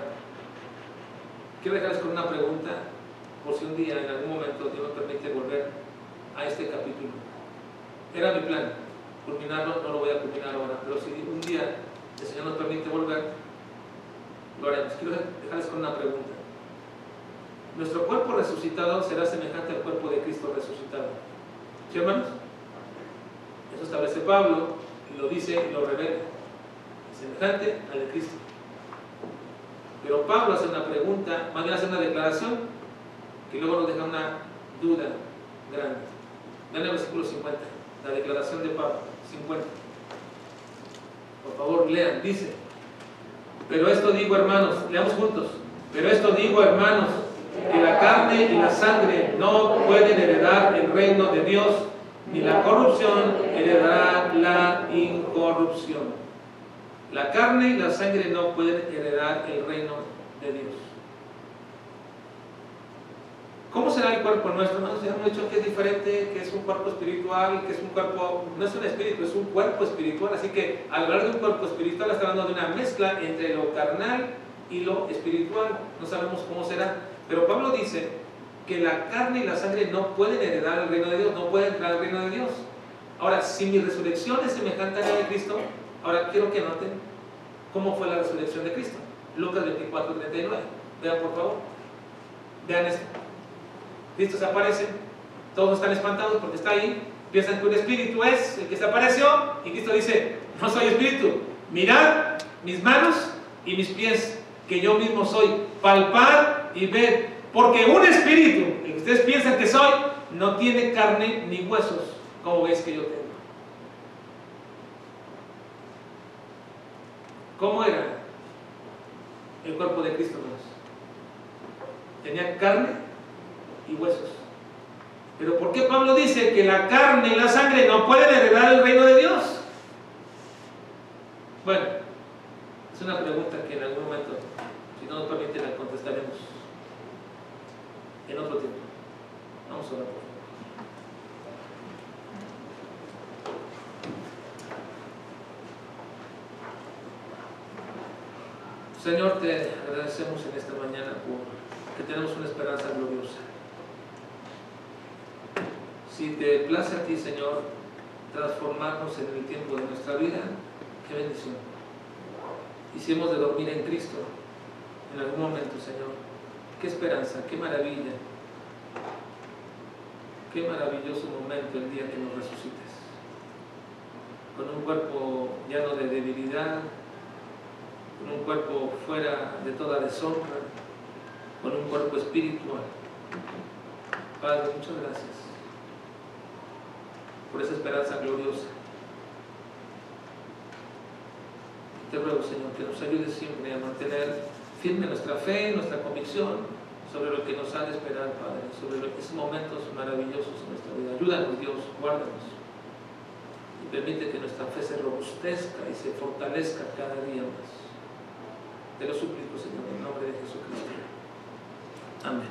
quiero dejarles con una pregunta, por si un día, en algún momento, Dios me permite volver a este capítulo. Era mi plan, culminarlo, no lo voy a culminar ahora, pero si un día el Señor nos permite volver, lo haremos. Quiero dejarles con una pregunta. Nuestro cuerpo resucitado será semejante al cuerpo de Cristo resucitado. ¿Sí, hermanos? Eso establece Pablo lo dice y lo revela. Semejante al de Cristo. Pero Pablo hace una pregunta, más hace una declaración que luego nos deja una duda grande. Vean el versículo 50, la declaración de Pablo, 50. Por favor, lean, dice. Pero esto digo, hermanos, leamos juntos. Pero esto digo, hermanos, que la carne y la sangre no pueden heredar el reino de Dios, ni la corrupción heredará la incorrupción. La carne y la sangre no pueden heredar el reino de Dios. ¿Cómo será el cuerpo nuestro? Hermanos, ya hemos dicho que es diferente, que es un cuerpo espiritual, que es un cuerpo, no es un espíritu, es un cuerpo espiritual. Así que al hablar de un cuerpo espiritual, está hablando de una mezcla entre lo carnal y lo espiritual. No sabemos cómo será. Pero Pablo dice que la carne y la sangre no pueden heredar el reino de Dios, no pueden entrar al reino de Dios. Ahora, si mi resurrección es semejante a la de Cristo, ahora quiero que noten cómo fue la resurrección de Cristo. Lucas 24, 39. Vean por favor. Vean esto. Cristo se aparece, todos están espantados porque está ahí, piensan que un espíritu es el que se apareció y Cristo dice, no soy espíritu, mirad mis manos y mis pies, que yo mismo soy, palpar y ver, porque un espíritu, el que ustedes piensan que soy, no tiene carne ni huesos, como veis que yo tengo. ¿Cómo era el cuerpo de Cristo? Tenía carne y huesos. Pero ¿por qué Pablo dice que la carne y la sangre no pueden heredar el reino de Dios? Bueno, es una pregunta que en algún momento, si no nos permite, la contestaremos en otro tiempo. Vamos a orar por Señor, te agradecemos en esta mañana por que tenemos una esperanza gloriosa. Si te place a ti, Señor, transformarnos en el tiempo de nuestra vida, qué bendición. Hemos de dormir en Cristo en algún momento, Señor, qué esperanza, qué maravilla, qué maravilloso momento el día que nos resucites. Con un cuerpo lleno de debilidad, con un cuerpo fuera de toda deshonra, con un cuerpo espiritual. Padre, muchas gracias por esa esperanza gloriosa. Te ruego, Señor, que nos ayude siempre a mantener firme nuestra fe, nuestra convicción sobre lo que nos ha de esperar, Padre, sobre esos momentos maravillosos en nuestra vida. Ayúdanos, Dios, guárdanos. Y permite que nuestra fe se robustezca y se fortalezca cada día más. Te lo suplico, Señor, en nombre de Jesucristo. Amén.